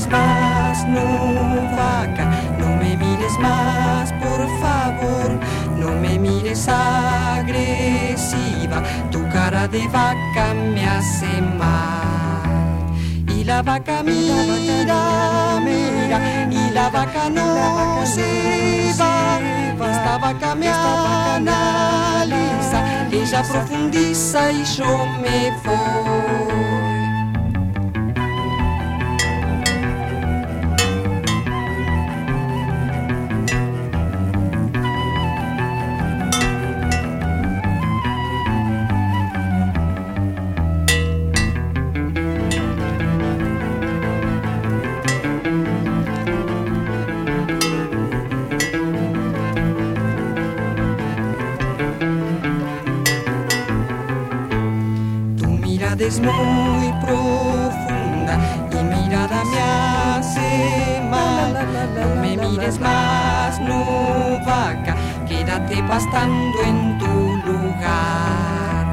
mires más, no vaca, no me mires más, por favor, no me mires agresiva, tu cara de vaca me hace mal. Y la vaca mira, mira, y la vaca no se va, esta vaca me analiza, ella profundiza y yo me voy. Es muy profunda y mirada me hace mal. No me mires más, no vaca, quédate pastando en tu lugar.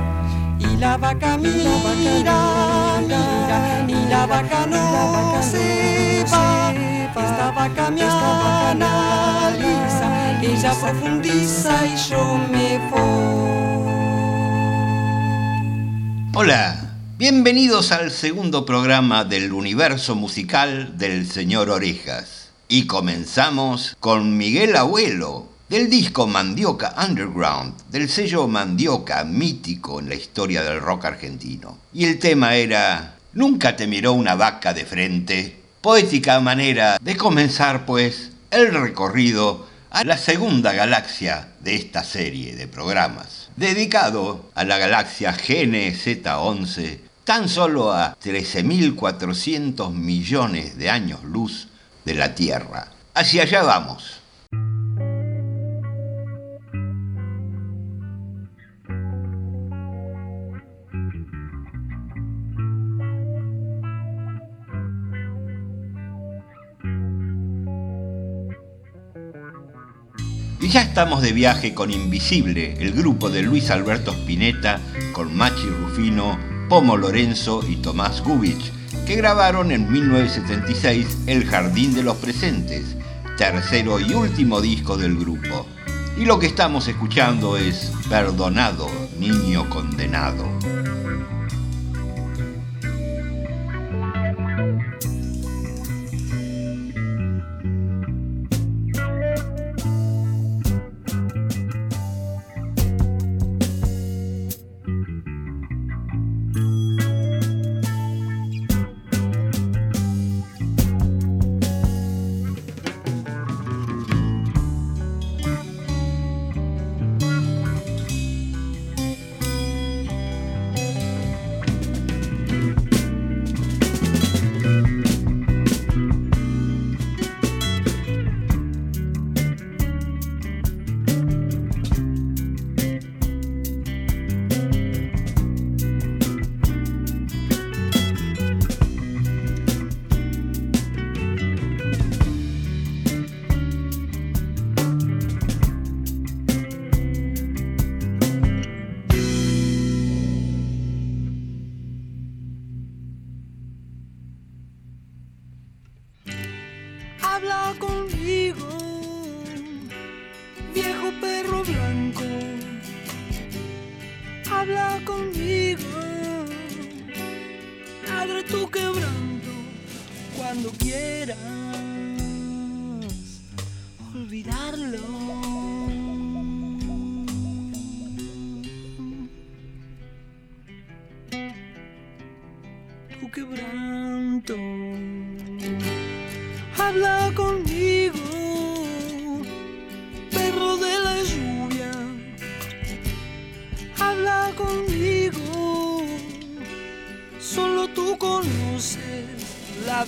Y la vaca mira, mira, y la vaca no se va. Esta vaca me analiza, ella profundiza y yo me voy. Hola, bienvenidos al segundo programa del universo musical del señor Orejas. Y comenzamos con Miguel Abuelo, del disco Mandioca Underground, del sello Mandioca mítico en la historia del rock argentino. Y el tema era Nunca te miró una vaca de frente. Poética manera de comenzar pues el recorrido a la segunda galaxia de esta serie de programas, dedicado a la galaxia GNZ11, tan solo a 13.400 millones de años luz de la Tierra. Hacia allá vamos. Y ya estamos de viaje con Invisible, el grupo de Luis Alberto Spinetta, con Machi Rufino, Pomo Lorenzo y Tomás Gubich, que grabaron en 1976 El Jardín de los Presentes, tercero y último disco del grupo. Y lo que estamos escuchando es Perdonado, Niño Condenado.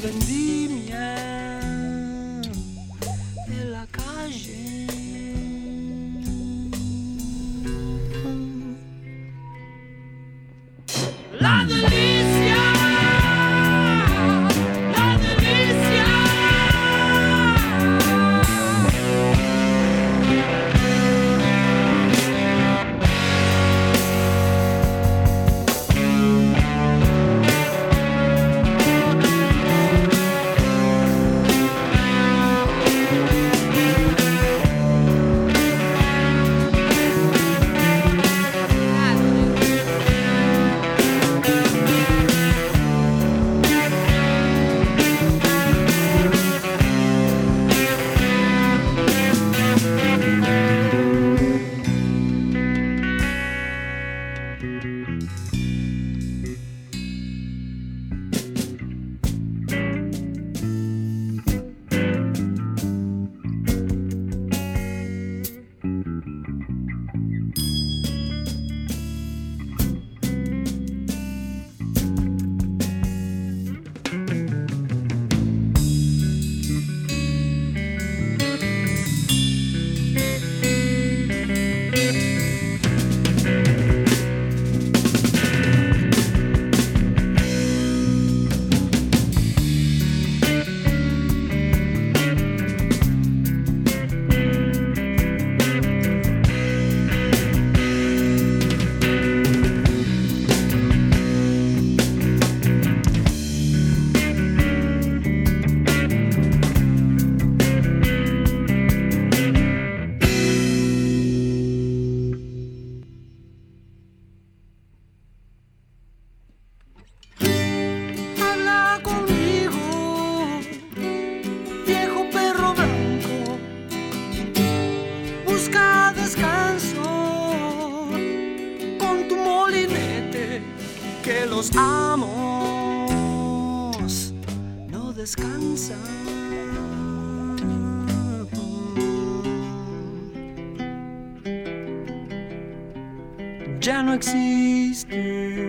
70s. Los amos no descansan. Ya no existen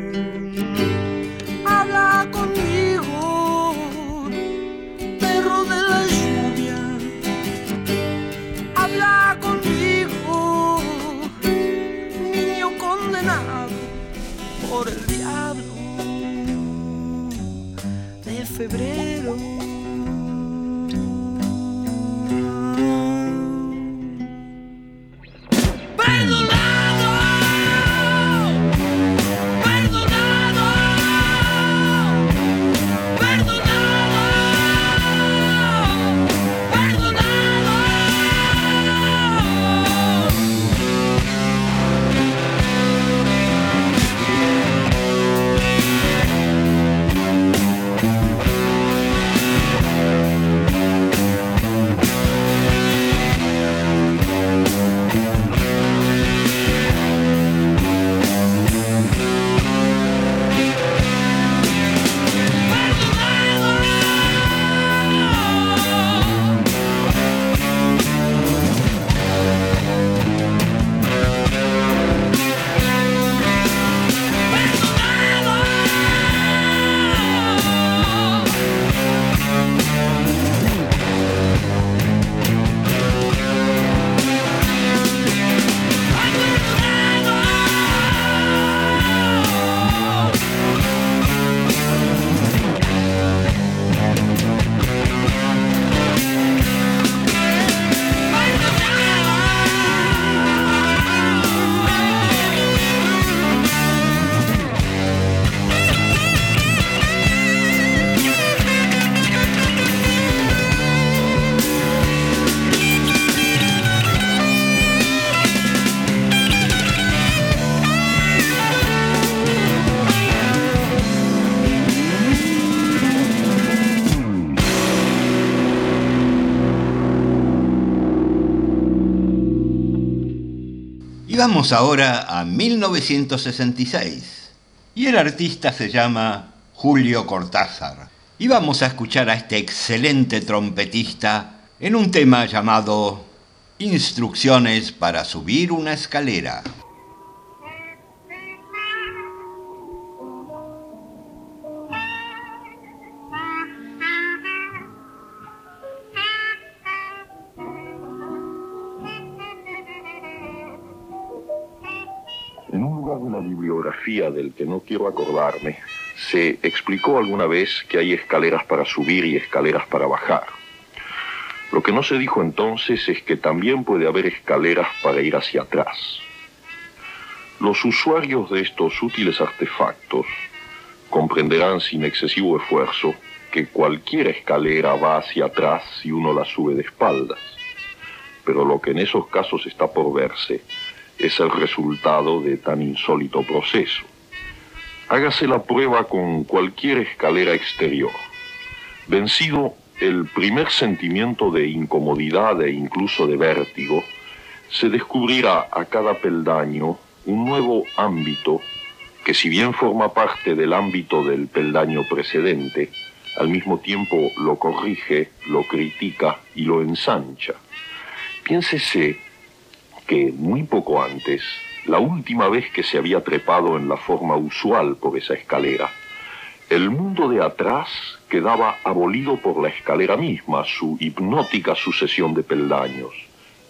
livre. Vamos ahora a 1966. Y el artista se llama Julio Cortázar. Y vamos a escuchar a este excelente trompetista en un tema llamado Instrucciones para subir una escalera. Del que no quiero acordarme, se explicó alguna vez que hay escaleras para subir y escaleras para bajar. Lo que no se dijo entonces es que también puede haber escaleras para ir hacia atrás. Los usuarios de estos útiles artefactos comprenderán sin excesivo esfuerzo que cualquier escalera va hacia atrás si uno la sube de espaldas. Pero lo que en esos casos está por verse es el resultado de tan insólito proceso. Hágase la prueba con cualquier escalera exterior. Vencido el primer sentimiento de incomodidad e incluso de vértigo, se descubrirá a cada peldaño un nuevo ámbito que si bien forma parte del ámbito del peldaño precedente, al mismo tiempo lo corrige, lo critica y lo ensancha. Piénsese que muy poco antes, la última vez que se había trepado en la forma usual por esa escalera, el mundo de atrás quedaba abolido por la escalera misma, su hipnótica sucesión de peldaños.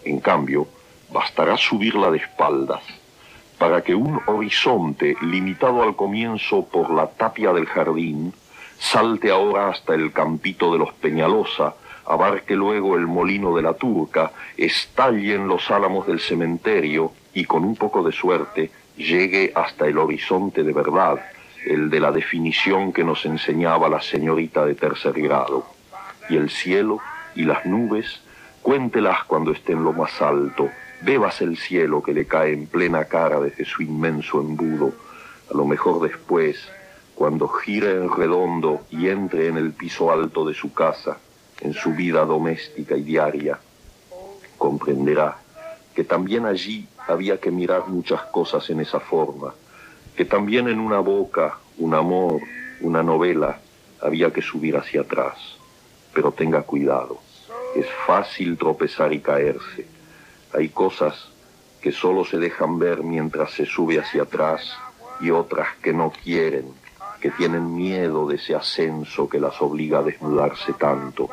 En cambio, bastará subirla de espaldas para que un horizonte limitado al comienzo por la tapia del jardín salte ahora hasta el campito de los Peñalosa, abarque luego el molino de la Turca, estalle en los álamos del cementerio y con un poco de suerte llegue hasta el horizonte de verdad, el de la definición que nos enseñaba la señorita de tercer grado. Y el cielo y las nubes, cuéntelas cuando esté en lo más alto, bebas el cielo que le cae en plena cara desde su inmenso embudo, a lo mejor después, cuando gire en redondo y entre en el piso alto de su casa, en su vida doméstica y diaria, comprenderá que también allí había que mirar muchas cosas en esa forma, que también en una boca, un amor, una novela, había que subir hacia atrás. Pero tenga cuidado, es fácil tropezar y caerse. Hay cosas que solo se dejan ver mientras se sube hacia atrás y otras que no quieren, que tienen miedo de ese ascenso que las obliga a desnudarse tanto,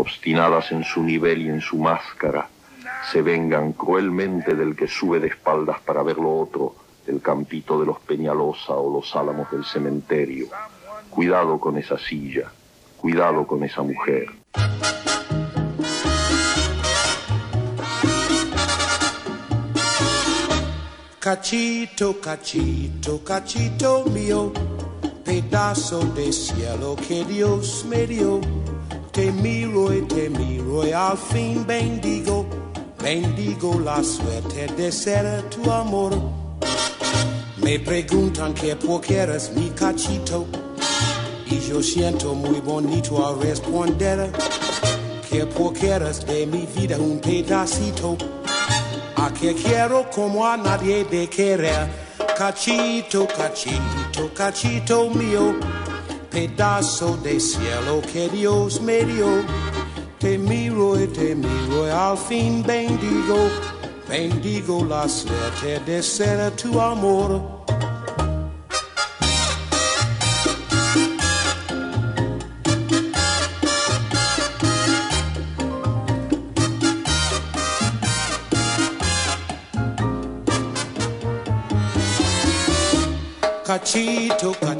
obstinadas en su nivel y en su máscara, se vengan cruelmente del que sube de espaldas para ver lo otro, el campito de los Peñalosa o los álamos del cementerio. Cuidado con esa silla, cuidado con esa mujer. Cachito, cachito, cachito mío, pedazo de cielo que Dios me dio. Te miro y te miro y al fin bendigo, bendigo la suerte de ser tu amor. Me preguntan que por qué eres mi cachito y yo siento muy bonito al responder que por qué eres de mi vida un pedacito a que quiero como a nadie de querer. Cachito, cachito, cachito mío, pedazo de cielo que Dios me dio. Te miro y te miro y al fin bendigo, bendigo la suerte de ser tu amor. Cachito, cachito,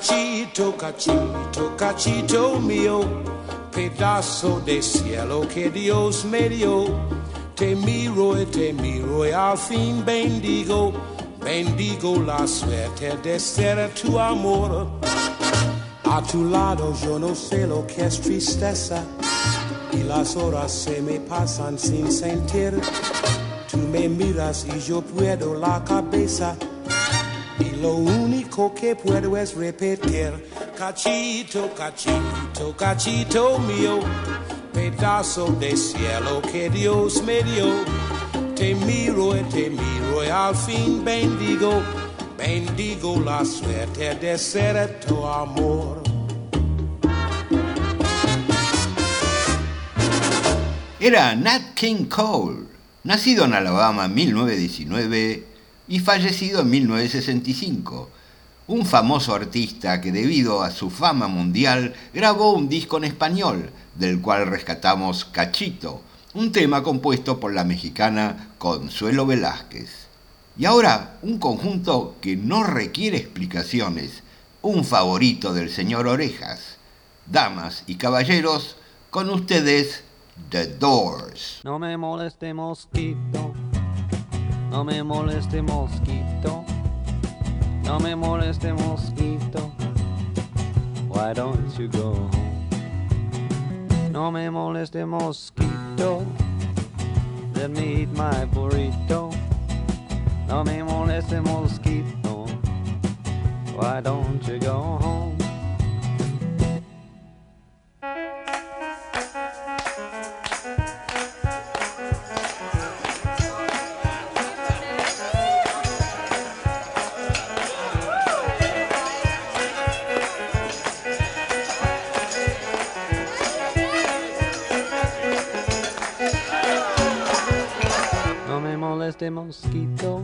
Cachito, cachito, cachito mío, pedazo de cielo que Dios me dio. Te miro y te miro y al fin bendigo, bendigo la suerte de ser tu amor. A tu lado yo no sé lo que es tristeza y las horas se me pasan sin sentir. Tú me miras y yo puedo la cabeza Y lo único que puedo es repetir, cachito, cachito, cachito mío, pedazo de cielo que Dios me dio. Te miro y te miro al fin bendigo, bendigo la suerte de ser tu amor. Era Nat King Cole, nacido en Alabama en 1919 y fallecido en 1965. Un famoso artista que debido a su fama mundial grabó un disco en español, del cual rescatamos Cachito, un tema compuesto por la mexicana Consuelo Velázquez. Y ahora un conjunto que no requiere explicaciones, un favorito del señor Orejas. Damas y caballeros, con ustedes The Doors. No me moleste no me moleste mosquito, no me moleste mosquito. Why don't you go home? No me moleste mosquito, let me eat my burrito. No me moleste mosquito, why don't you go home? Moleste mosquito,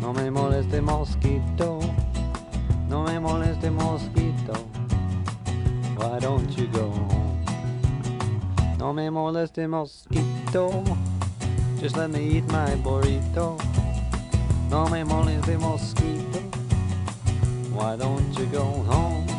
no me moleste mosquito, no me moleste mosquito. Why don't you go home? No me moleste mosquito, just let me eat my burrito. No me moleste mosquito, why don't you go home?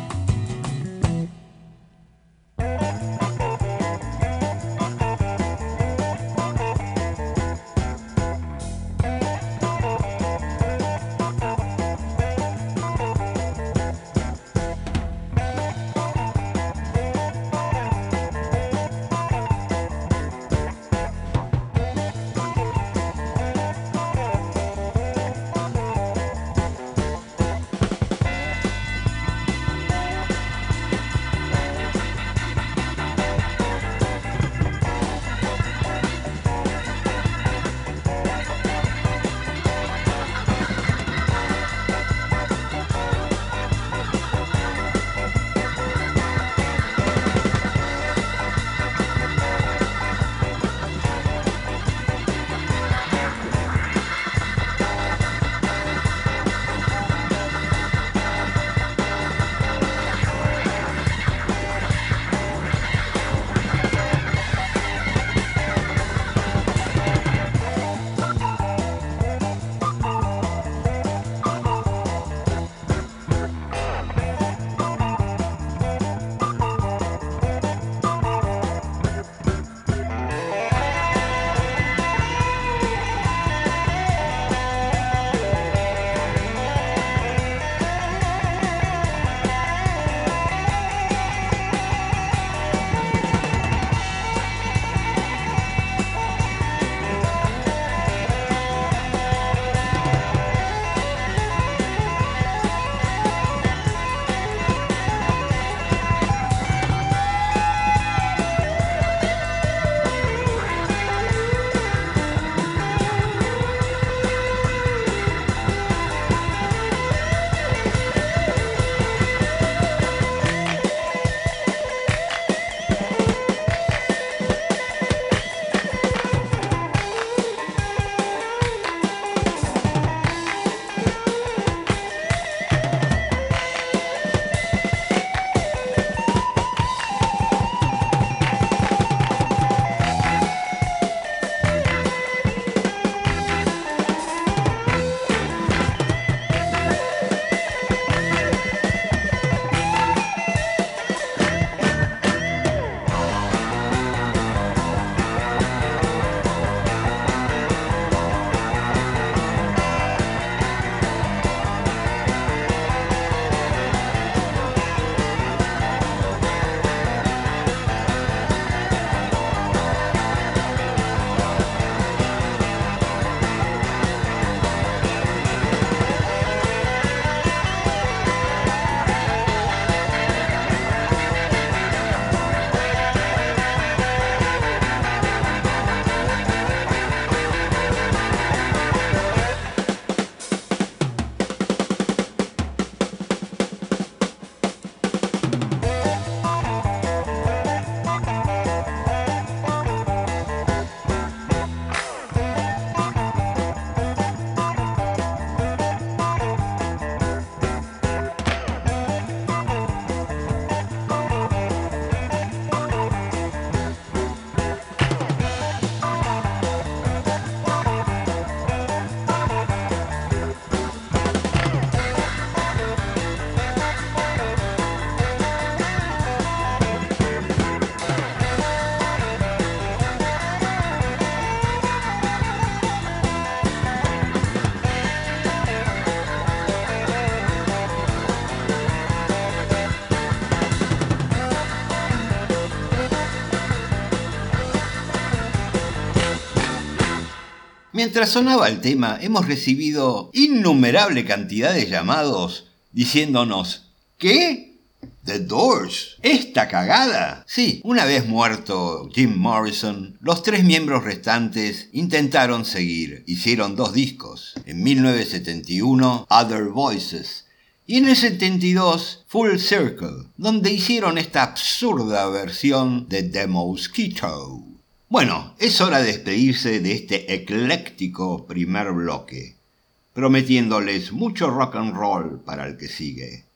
Mientras sonaba el tema, hemos recibido innumerable cantidad de llamados diciéndonos ¿Qué? The Doors. ¿Esta cagada? Sí, una vez muerto Jim Morrison, los tres miembros restantes intentaron seguir. Hicieron dos discos. En 1971, Other Voices. Y en el 72, Full Circle, donde hicieron esta absurda versión de The Mosquito. Bueno, es hora de despedirse de este ecléctico primer bloque, prometiéndoles mucho rock and roll para el que sigue.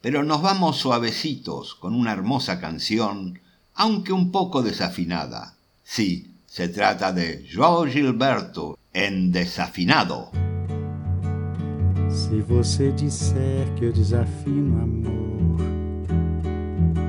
Pero nos vamos suavecitos con una hermosa canción, aunque un poco desafinada. Sí, se trata de João Gilberto en Desafinado. Se você disser que eu desafino amor,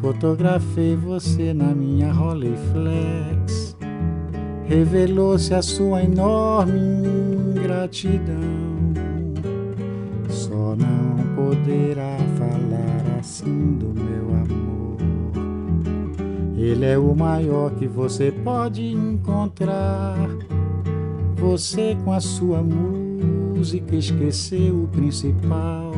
Fotografei você na minha Rolleiflex. Revelou-se a sua enorme ingratidão. Só não poderá falar assim do meu amor. Ele é o maior que você pode encontrar. Você com a sua música esqueceu o principal.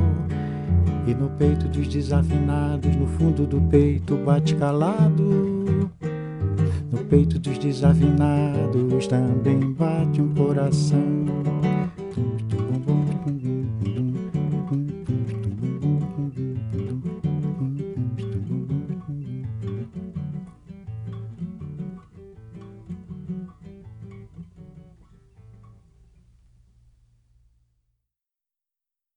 E no peito dos desafinados, no fundo do peito bate calado. No peito dos desafinados também bate um coração.